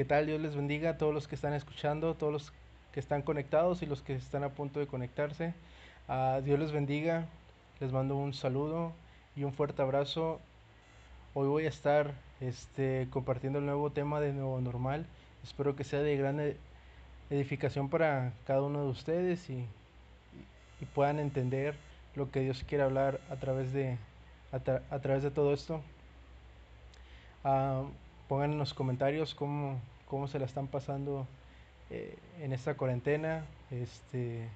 ¿Qué tal? Dios les bendiga a todos los que están escuchando, todos los que están conectados y los que están a punto de conectarse. Uh, Dios les bendiga, les mando un saludo y un fuerte abrazo. Hoy voy a estar este, compartiendo el nuevo tema de Nuevo Normal. Espero que sea de gran e-, edificación para cada uno de ustedes y, puedan entender lo que Dios quiere hablar a través de, a través de todo esto. Uh, pongan en los comentarios cómo, cómo se la están pasando eh, en esta cuarentena, este,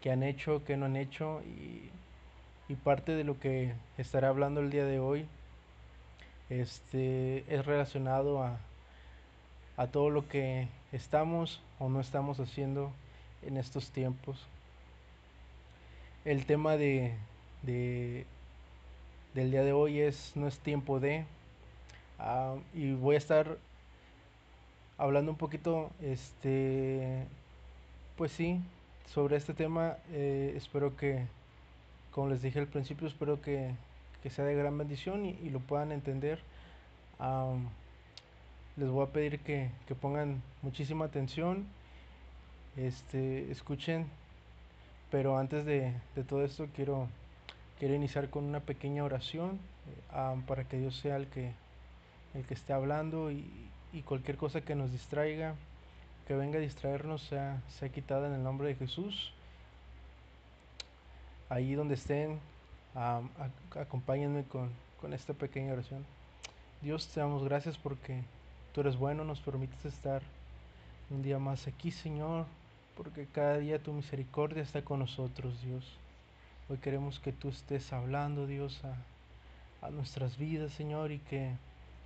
qué han hecho, qué no han hecho y, y, parte de lo que estaré hablando el día de hoy este, es relacionado a, a todo lo que estamos o no estamos haciendo en estos tiempos. El tema de, de del día de hoy es no es tiempo de uh, y voy a estar hablando un poquito, este, pues sí, sobre este tema. Eh, espero que, como les dije al principio, espero que, que sea de gran bendición y, y lo puedan entender. Um, les voy a pedir que, que, pongan muchísima atención, este, escuchen, pero antes de, de todo esto quiero, quiero iniciar con una pequeña oración um, para que Dios sea el que, el que esté hablando y, y cualquier cosa que nos distraiga, que venga a distraernos, sea, sea quitada en el nombre de Jesús. Ahí donde estén, acompáñenme con, con esta pequeña oración. Dios, te damos gracias porque tú eres bueno, nos permites estar un día más aquí, Señor, porque cada día tu misericordia está con nosotros, Dios. Hoy queremos que tú estés hablando, Dios, a, a nuestras vidas, Señor, y que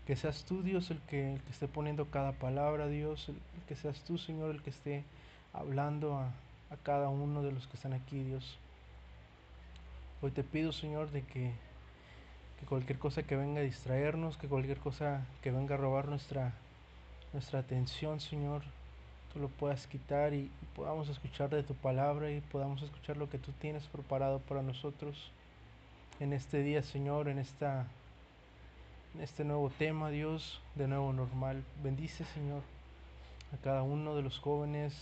que seas tú, Dios, el que, el que esté poniendo cada palabra, Dios. El, que seas tú, Señor, el que esté hablando a, a, cada uno de los que están aquí, Dios. Hoy te pido, Señor, de que, que cualquier cosa que venga a distraernos, que cualquier cosa que venga a robar nuestra, nuestra atención, Señor, tú lo puedas quitar y podamos escuchar de tu palabra y podamos escuchar lo que tú tienes preparado para nosotros en este día, Señor, en esta este nuevo tema, Dios, de nuevo normal. Bendice, Señor, a cada uno de los jóvenes,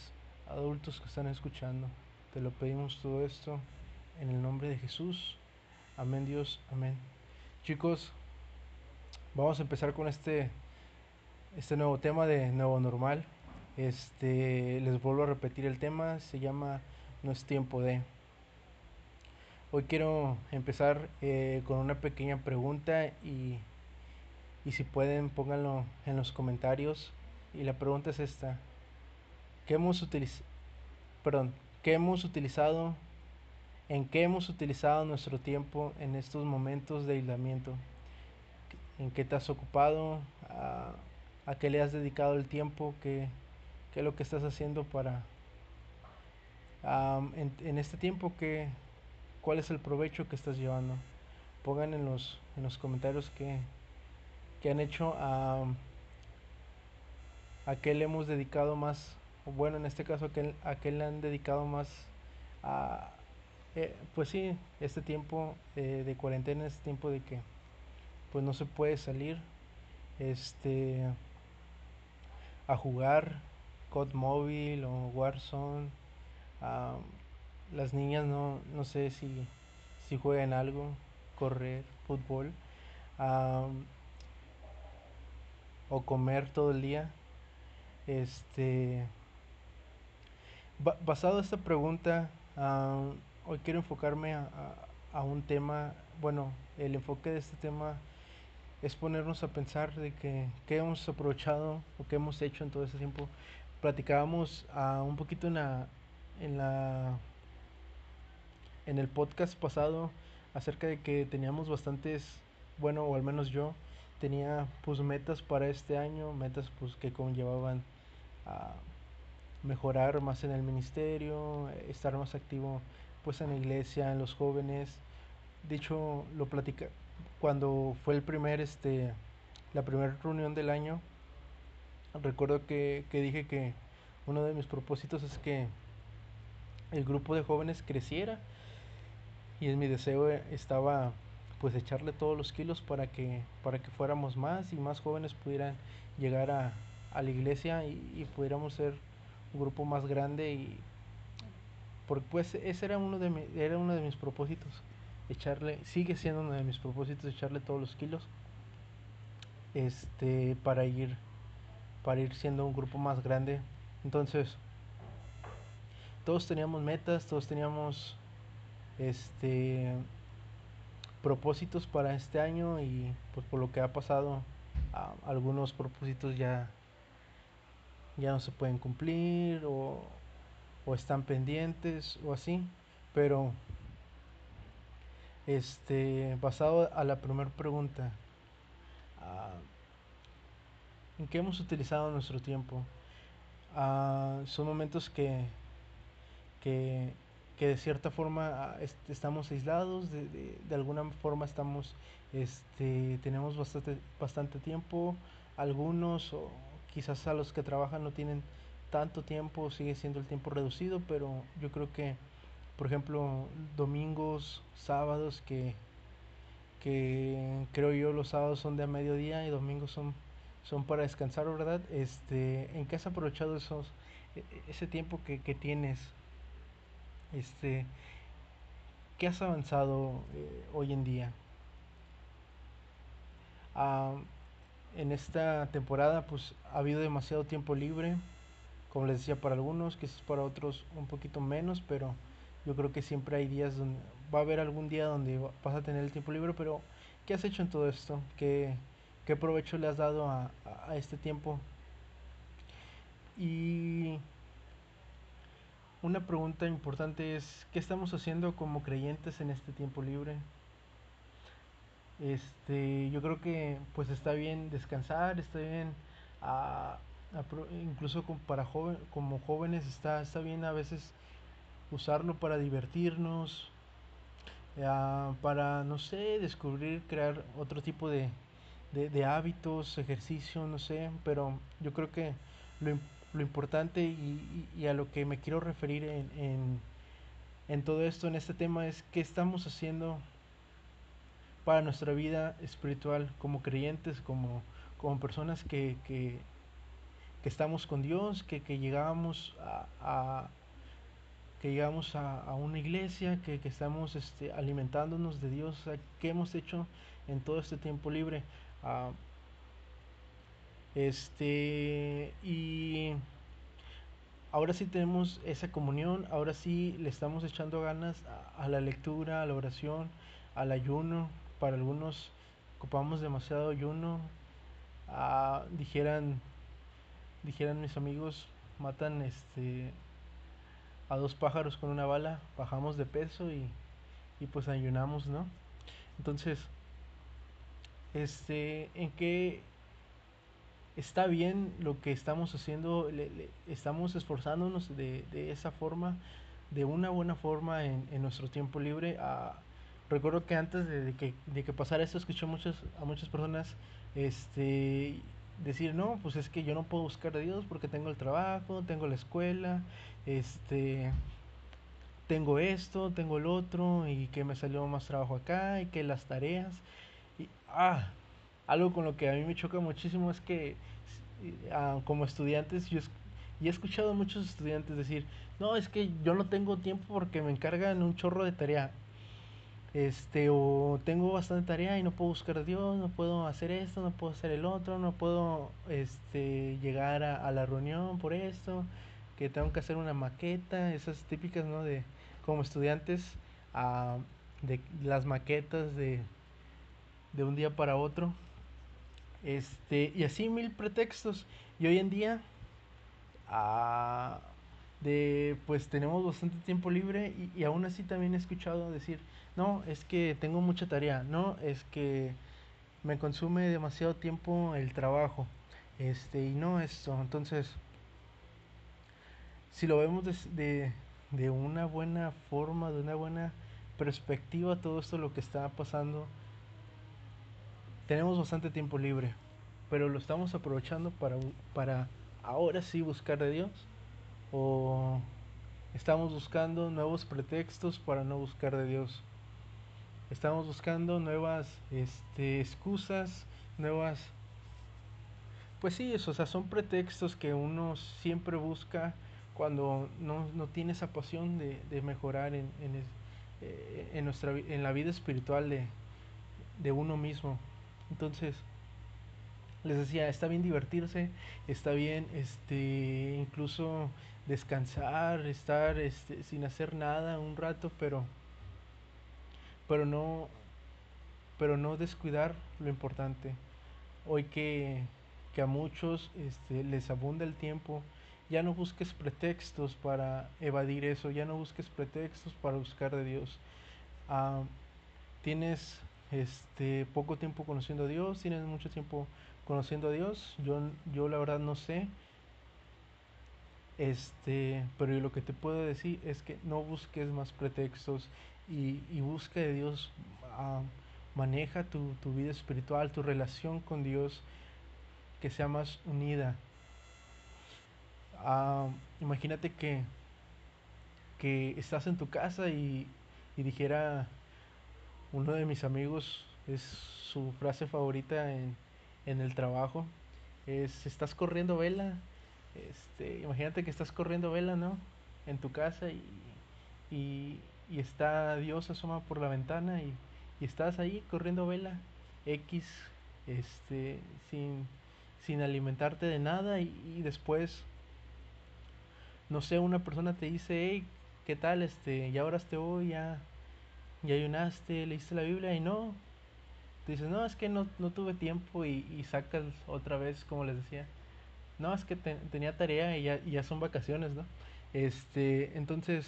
adultos que están escuchando. Te lo pedimos todo esto en el nombre de Jesús. Amén, Dios, amén. Chicos, vamos a empezar con este, este nuevo tema de nuevo normal. Este, les vuelvo a repetir el tema, se llama No es tiempo de. Hoy quiero empezar eh, con una pequeña pregunta y y si pueden pónganlo en los comentarios. Y la pregunta es esta. ¿Qué hemos utilizado? Perdón, ¿qué hemos utilizado? ¿En qué hemos utilizado nuestro tiempo en estos momentos de aislamiento? ¿En qué te has ocupado? ¿A, a qué le has dedicado el tiempo? ¿Qué, qué es lo que estás haciendo para... En, en, este tiempo, ¿qué, ¿cuál es el provecho que estás llevando? Pongan en los, en los comentarios que, que han hecho a, a qué le hemos dedicado más, bueno, en este caso, a qué, a qué le han dedicado más a, eh, pues sí, este tiempo eh, de cuarentena, este tiempo de que pues no se puede salir este a jugar COD móvil o Warzone uh, las niñas no, no sé si, si juegan algo correr fútbol um, o comer todo el día. Este, basado en esta pregunta, hoy quiero enfocarme a, a, un tema, bueno, el enfoque de este tema es ponernos a pensar de que qué hemos aprovechado o qué hemos hecho en todo este tiempo. Platicábamos uh, un poquito en la, en la en el podcast pasado acerca de que teníamos bastantes, bueno, o al menos yo, tenía pues metas para este año, metas pues que conllevaban a mejorar más en el ministerio, estar más activo pues en la iglesia, en los jóvenes. De hecho, lo platica cuando fue el primer este la primera reunión del año. Recuerdo que, que dije que uno de mis propósitos es que el grupo de jóvenes creciera y en mi deseo estaba pues echarle todos los kilos para que, para que fuéramos más y más jóvenes pudieran llegar a, a la iglesia y, pudiéramos ser un grupo más grande y porque pues ese era uno de era uno de mis propósitos echarle sigue siendo uno de mis propósitos echarle todos los kilos este para ir para ir siendo un grupo más grande. Entonces todos teníamos metas todos teníamos este propósitos para este año y pues por lo que ha pasado algunos propósitos ya ya no se pueden cumplir o, o están pendientes o así pero este basado a la primera pregunta en qué hemos utilizado nuestro tiempo son momentos que que que de cierta forma ah, estamos aislados, de, de, alguna forma estamos, este, tenemos bastante, bastante tiempo, algunos o quizás a los que trabajan no tienen tanto tiempo, sigue siendo el tiempo reducido, pero yo creo que, por ejemplo, domingos, sábados, que, que creo yo los sábados son de a mediodía y domingos son, son para descansar, ¿verdad? Este, ¿En qué has aprovechado esos, e, e, ese tiempo que, que tienes? Este, ¿qué has avanzado eh, hoy en día? Ah, en esta temporada pues ha habido demasiado tiempo libre, como les decía para algunos, quizás para otros un poquito menos, pero yo creo que siempre hay días donde va a haber algún día donde vas a tener el tiempo libre, pero ¿qué has hecho en todo esto? ¿Qué, qué provecho le has dado a, a este tiempo? Y una pregunta importante es, ¿qué estamos haciendo como creyentes en este tiempo libre? Este, yo creo que pues está bien descansar, está bien, a, incluso para joven, como jóvenes está, está bien a veces usarlo para divertirnos, para, no sé, descubrir, crear otro tipo de, de, hábitos, ejercicio, no sé, pero yo creo que lo, lo importante y, a lo que me quiero referir en, en, todo esto, en este tema, es qué estamos haciendo para nuestra vida espiritual como creyentes, como, como personas que, que, estamos con Dios, que, que llegamos a, que llegamos a, una iglesia, que, estamos este, alimentándonos de Dios, qué hemos hecho en todo este tiempo libre. Ah, este, y ahora sí tenemos esa comunión, ahora sí le estamos echando ganas a, la lectura, a la oración, al ayuno. Para algunos ocupamos demasiado ayuno. Ah, dijeran, dijeran mis amigos, matan este a dos pájaros con una bala, bajamos de peso y, y pues ayunamos, ¿no? Entonces, este, ¿en qué está bien lo que estamos haciendo, estamos esforzándonos de, de, esa forma, de una buena forma en, en nuestro tiempo libre. Ah, recuerdo que antes de, que, de que pasara esto, escuché muchas, a muchas personas este, decir, no, pues es que yo no puedo buscar a Dios porque tengo el trabajo, tengo la escuela, este, tengo esto, tengo el otro, y que me salió más trabajo acá, y que las tareas. Y, ah, algo con lo que a mí me choca muchísimo es que ah, como estudiantes yo y he escuchado a muchos estudiantes decir, no, es que yo no tengo tiempo porque me encargan un chorro de tarea. Este, o tengo bastante tarea y no puedo buscar a Dios, no puedo hacer esto, no puedo hacer el otro, no puedo este, llegar a, la reunión por esto, que tengo que hacer una maqueta, esas típicas, ¿no? De como estudiantes, ah, de las maquetas de, de un día para otro. Este, y así mil pretextos. Y hoy en día, ah, de, pues tenemos bastante tiempo libre y, y, aún así también he escuchado decir, no, es que tengo mucha tarea, no, es que me consume demasiado tiempo el trabajo, este, y no esto. Entonces, si lo vemos de, de una buena forma, de una buena perspectiva, todo esto lo que está pasando tenemos bastante tiempo libre, pero lo estamos aprovechando para, para ahora sí buscar de Dios o estamos buscando nuevos pretextos para no buscar de Dios. Estamos buscando nuevas este, excusas, nuevas pues sí, eso, o sea, son pretextos que uno siempre busca cuando no, no tiene esa pasión de, de mejorar en, en, eh, en, nuestra, en la vida espiritual de, de uno mismo. Entonces, les decía, está bien divertirse, está bien este incluso descansar, estar este, sin hacer nada un rato, pero pero no pero no descuidar lo importante. Hoy que, que a muchos este, les abunda el tiempo, ya no busques pretextos para evadir eso, ya no busques pretextos para buscar de Dios. Ah, tienes este poco tiempo conociendo a Dios, tienes mucho tiempo conociendo a Dios. Yo, yo la verdad no sé. Este, pero lo que te puedo decir es que no busques más pretextos y, y busca de Dios. Uh, maneja tu, tu vida espiritual, tu relación con Dios, que sea más unida. Uh, imagínate que, que estás en tu casa y, y dijera uno de mis amigos, es su frase favorita en, en el trabajo, es, estás corriendo vela, este, imagínate que estás corriendo vela, ¿no? En tu casa y, y, y está Dios asoma por la ventana y, y, estás ahí corriendo vela X, este, sin, sin alimentarte de nada y, después, no sé, una persona te dice, hey, ¿qué tal? Este, ya oraste hoy, ya ya ayunaste, leíste la Biblia y no. Tú dices, no, es que no, no tuve tiempo y, y, sacas otra vez, como les decía. No, es que te, tenía tarea y ya, y ya son vacaciones, ¿no? Este, entonces,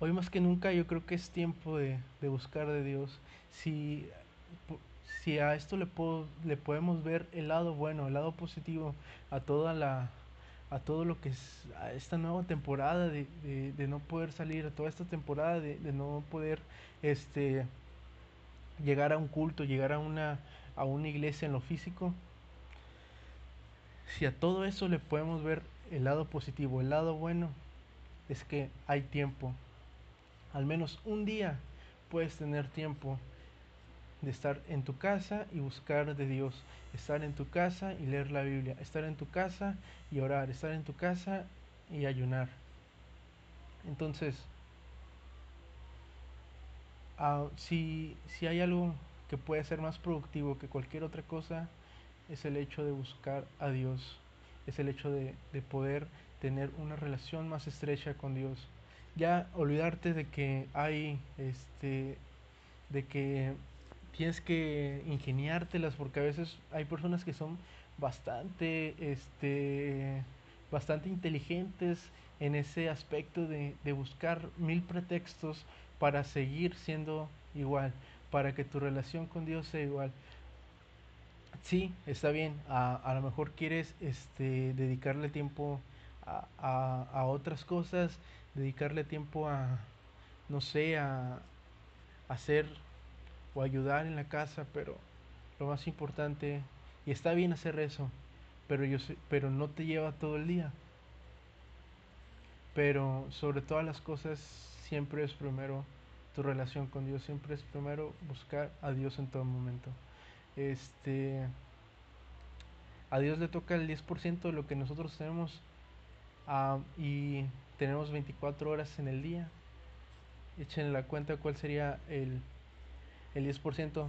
hoy más que nunca yo creo que es tiempo de, de buscar de Dios. Si, si a esto le, puedo, le podemos ver el lado bueno, el lado positivo a toda la, a todo lo que es a esta nueva temporada de, de, de no poder salir, a toda esta temporada de, de, no poder este llegar a un culto, llegar a una a una iglesia en lo físico. Si a todo eso le podemos ver el lado positivo, el lado bueno es que hay tiempo. Al menos un día puedes tener tiempo de estar en tu casa y buscar de Dios, estar en tu casa y leer la Biblia, estar en tu casa y orar, estar en tu casa y ayunar. Entonces, uh, si, si hay algo que puede ser más productivo que cualquier otra cosa, es el hecho de buscar a Dios, es el hecho de, de poder tener una relación más estrecha con Dios. Ya olvidarte de que hay este de que tienes que ingeniártelas porque a veces hay personas que son bastante este bastante inteligentes en ese aspecto de, de, buscar mil pretextos para seguir siendo igual, para que tu relación con Dios sea igual. Sí, está bien, a, a lo mejor quieres este, dedicarle tiempo a, a, a, otras cosas, dedicarle tiempo a, no sé, a, hacer o ayudar en la casa, pero lo más importante, y está bien hacer eso, pero, yo pero no te lleva todo el día. Pero sobre todas las cosas, siempre es primero tu relación con Dios, siempre es primero buscar a Dios en todo momento. Este, a Dios le toca el 10% de lo que nosotros tenemos uh, y tenemos 24 horas en el día. Echen la cuenta cuál sería el el 10%,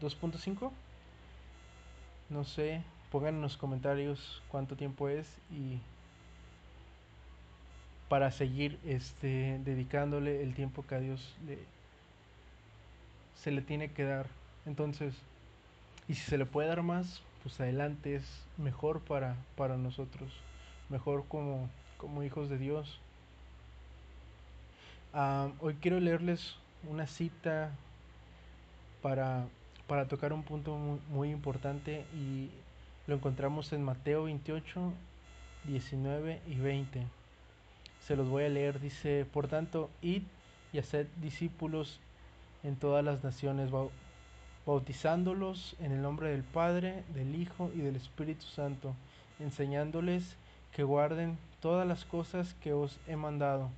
2.5. No sé, pongan en los comentarios cuánto tiempo es y para seguir este dedicándole el tiempo que a Dios le se le tiene que dar. Entonces, y si se le puede dar más, pues adelante es mejor para para nosotros, mejor como como hijos de Dios. Uh, hoy quiero leerles una cita para, para tocar un punto muy, muy, importante y lo encontramos en Mateo 28, 19 y 20. Se los voy a leer, dice, por tanto, id y haced discípulos en todas las naciones, bautizándolos en el nombre del Padre, del Hijo y del Espíritu Santo, enseñándoles que guarden todas las cosas que os he mandado.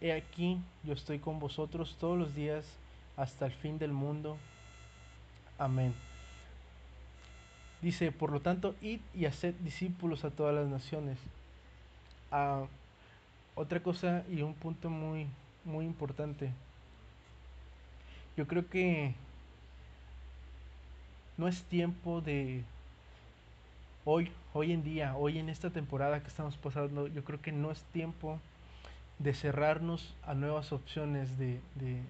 He aquí, yo estoy con vosotros todos los días hasta el fin del mundo. Amén. Dice, por lo tanto, id y haced discípulos a todas las naciones. Ah, otra cosa y un punto muy, muy importante. Yo creo que no es tiempo de hoy, hoy en día, hoy en esta temporada que estamos pasando, yo creo que no es tiempo de cerrarnos a nuevas opciones de, de,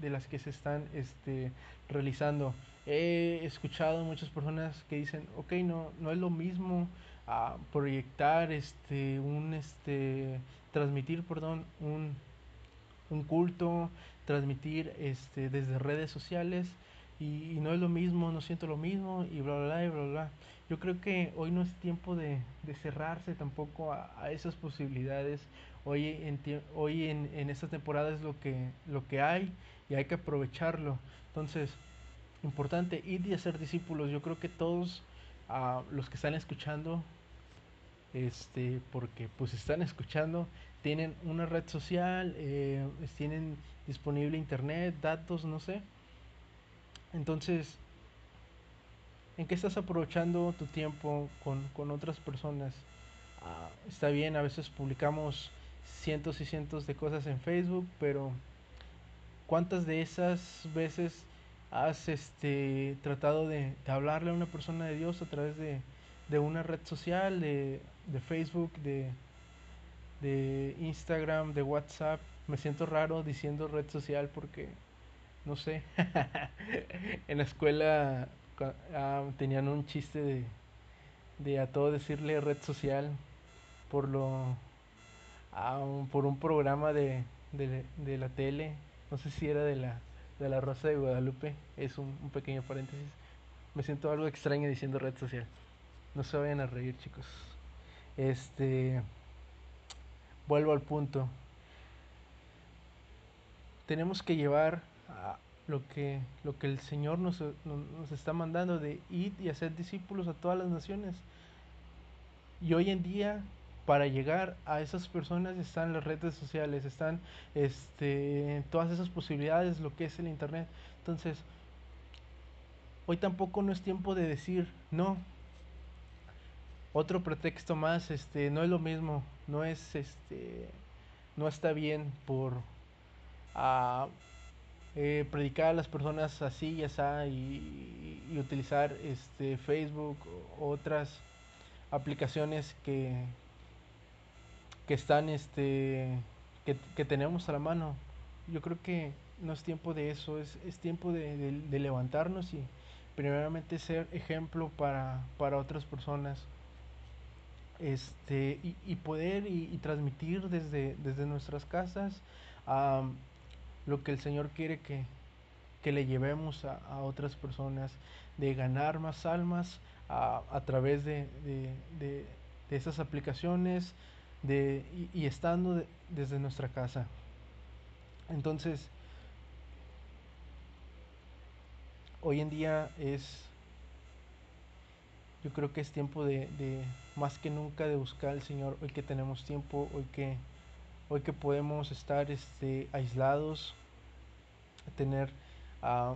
las que se están este, realizando. He escuchado muchas personas que dicen, ok, no, no es lo mismo ah, proyectar este, un, este, transmitir, perdón, un, un culto, transmitir este, desde redes sociales y, no es lo mismo, no siento lo mismo y bla, bla, bla, y bla, bla. Yo creo que hoy no es tiempo de, de cerrarse tampoco a, a, esas posibilidades. Hoy, en, hoy en, en, esta temporada es lo que, lo que hay y hay que aprovecharlo. Entonces, importante, ir y hacer discípulos. Yo creo que todos uh, los que están escuchando, este, porque pues están escuchando, tienen una red social, eh, tienen disponible internet, datos, no sé. Entonces, ¿en qué estás aprovechando tu tiempo con, con otras personas? Ah, está bien, a veces publicamos cientos y cientos de cosas en Facebook, pero ¿cuántas de esas veces has este, tratado de, de hablarle a una persona de Dios a través de, de una red social, de, de Facebook, de, de Instagram, de WhatsApp. Me siento raro diciendo red social porque, no sé, en la escuela ah, tenían un chiste de, de a todo decirle red social por lo ah, por un programa de, de, de, la tele. No sé si era de la de la Rosa de Guadalupe. Es un, pequeño paréntesis. Me siento algo extraño diciendo red social. No se vayan a reír chicos. Este vuelvo al punto. Tenemos que llevar a lo que, lo que el Señor nos, nos está mandando de ir y hacer discípulos a todas las naciones. Y hoy en día, para llegar a esas personas están las redes sociales, están este, todas esas posibilidades, lo que es el Internet. Entonces, hoy tampoco no es tiempo de decir, no, otro pretexto más, este, no es lo mismo, no es, este, no está bien por eh, predicar a las personas así y así y, y, utilizar este Facebook otras aplicaciones que que están este que, que, tenemos a la mano. Yo creo que no es tiempo de eso es, es tiempo de, de, de levantarnos y primeramente ser ejemplo para, para otras personas. Este, y, y poder y, y, transmitir desde, desde nuestras casas lo que el Señor quiere que, que le llevemos a, a, otras personas, de ganar más almas a, a través de, de, de, de, esas aplicaciones de, y, estando de, desde nuestra casa. Entonces, hoy en día es yo creo que es tiempo de, de, más que nunca de buscar al Señor hoy que tenemos tiempo hoy que hoy que podemos estar este aislados tener uh,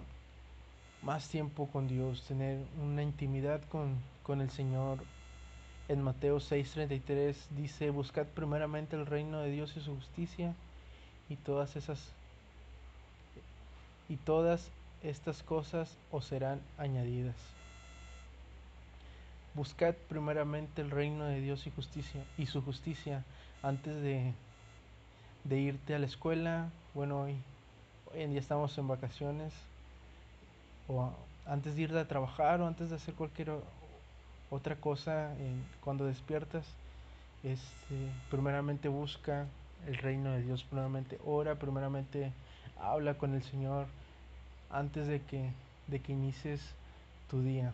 más tiempo con Dios tener una intimidad con, con el Señor en Mateo 6:33 dice buscad primeramente el reino de Dios y su justicia y todas esas y todas estas cosas os serán añadidas buscad primeramente el reino de Dios y justicia y su justicia antes de, de irte a la escuela. Bueno, hoy, hoy, en día estamos en vacaciones. O antes de ir a trabajar o antes de hacer cualquier otra cosa en, cuando despiertas. Este, primeramente busca el reino de Dios, primeramente ora, primeramente habla con el Señor antes de que, de que inicies tu día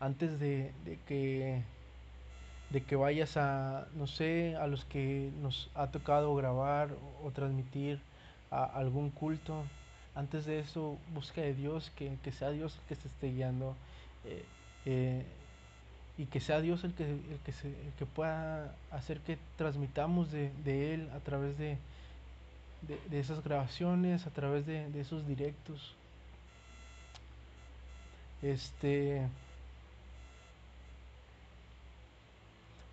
antes de, de, que de que vayas a no sé a los que nos ha tocado grabar o, transmitir a algún culto antes de eso busca de Dios que, que sea Dios el que se esté guiando eh, y que sea Dios el que, el que, se, el que pueda hacer que transmitamos de, de Él a través de, de, de, esas grabaciones, a través de, de esos directos. Este.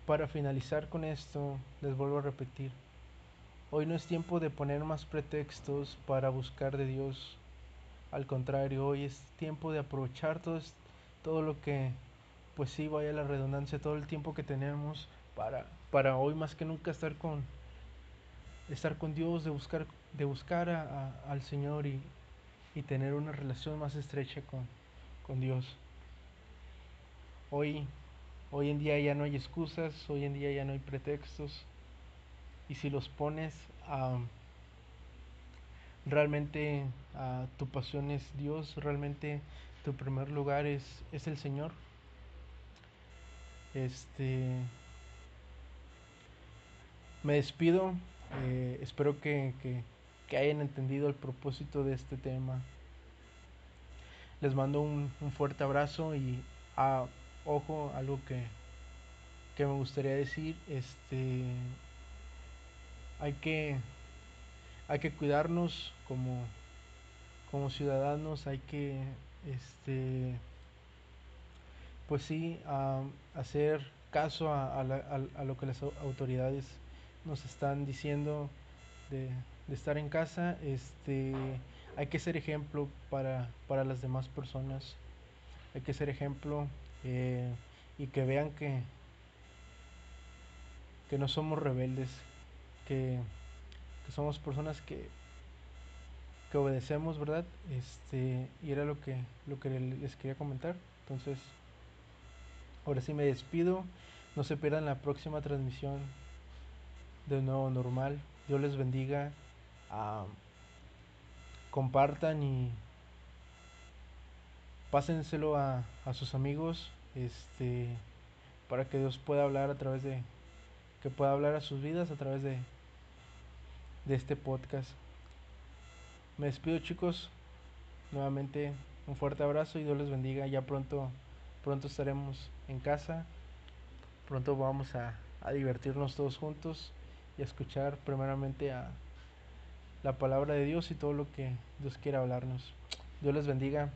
Para finalizar con esto, les vuelvo a repetir. Hoy no es tiempo de poner más pretextos para buscar de Dios. Al contrario, hoy es tiempo de aprovechar todo, todo lo que, pues sí, vaya la redundancia, todo el tiempo que tenemos para, para hoy más que nunca estar con, estar con Dios, de buscar, de buscar al Señor y, y, tener una relación más estrecha con, con Dios. Hoy, hoy en día ya no hay excusas, hoy en día ya no hay pretextos. Y si los pones, a realmente tu pasión es Dios, realmente tu primer lugar es, es el Señor. Este, me despido, eh, espero que, que, hayan entendido el propósito de este tema. Les mando un, fuerte abrazo y a, ojo, algo que, que me gustaría decir, este, hay que, hay que cuidarnos como, como ciudadanos, hay que, este, pues sí, hacer caso a, a, lo que las autoridades nos están diciendo de, estar en casa, este, hay que ser ejemplo para, para las demás personas, hay que ser ejemplo eh, y que vean que, que no somos rebeldes, que, que somos personas que, que obedecemos, ¿verdad? Este, y era lo que, lo que les quería comentar. Entonces, ahora sí me despido. No se pierdan la próxima transmisión de nuevo normal. Dios les bendiga. compartan y pásenselo a, a, sus amigos. Este para que Dios pueda hablar a través de que pueda hablar a sus vidas a través de de este podcast. Me despido chicos. Nuevamente un fuerte abrazo y Dios les bendiga. Ya pronto pronto estaremos en casa. Pronto vamos a, a divertirnos todos juntos y a escuchar primeramente a la palabra de Dios y todo lo que Dios quiera hablarnos. Dios les bendiga.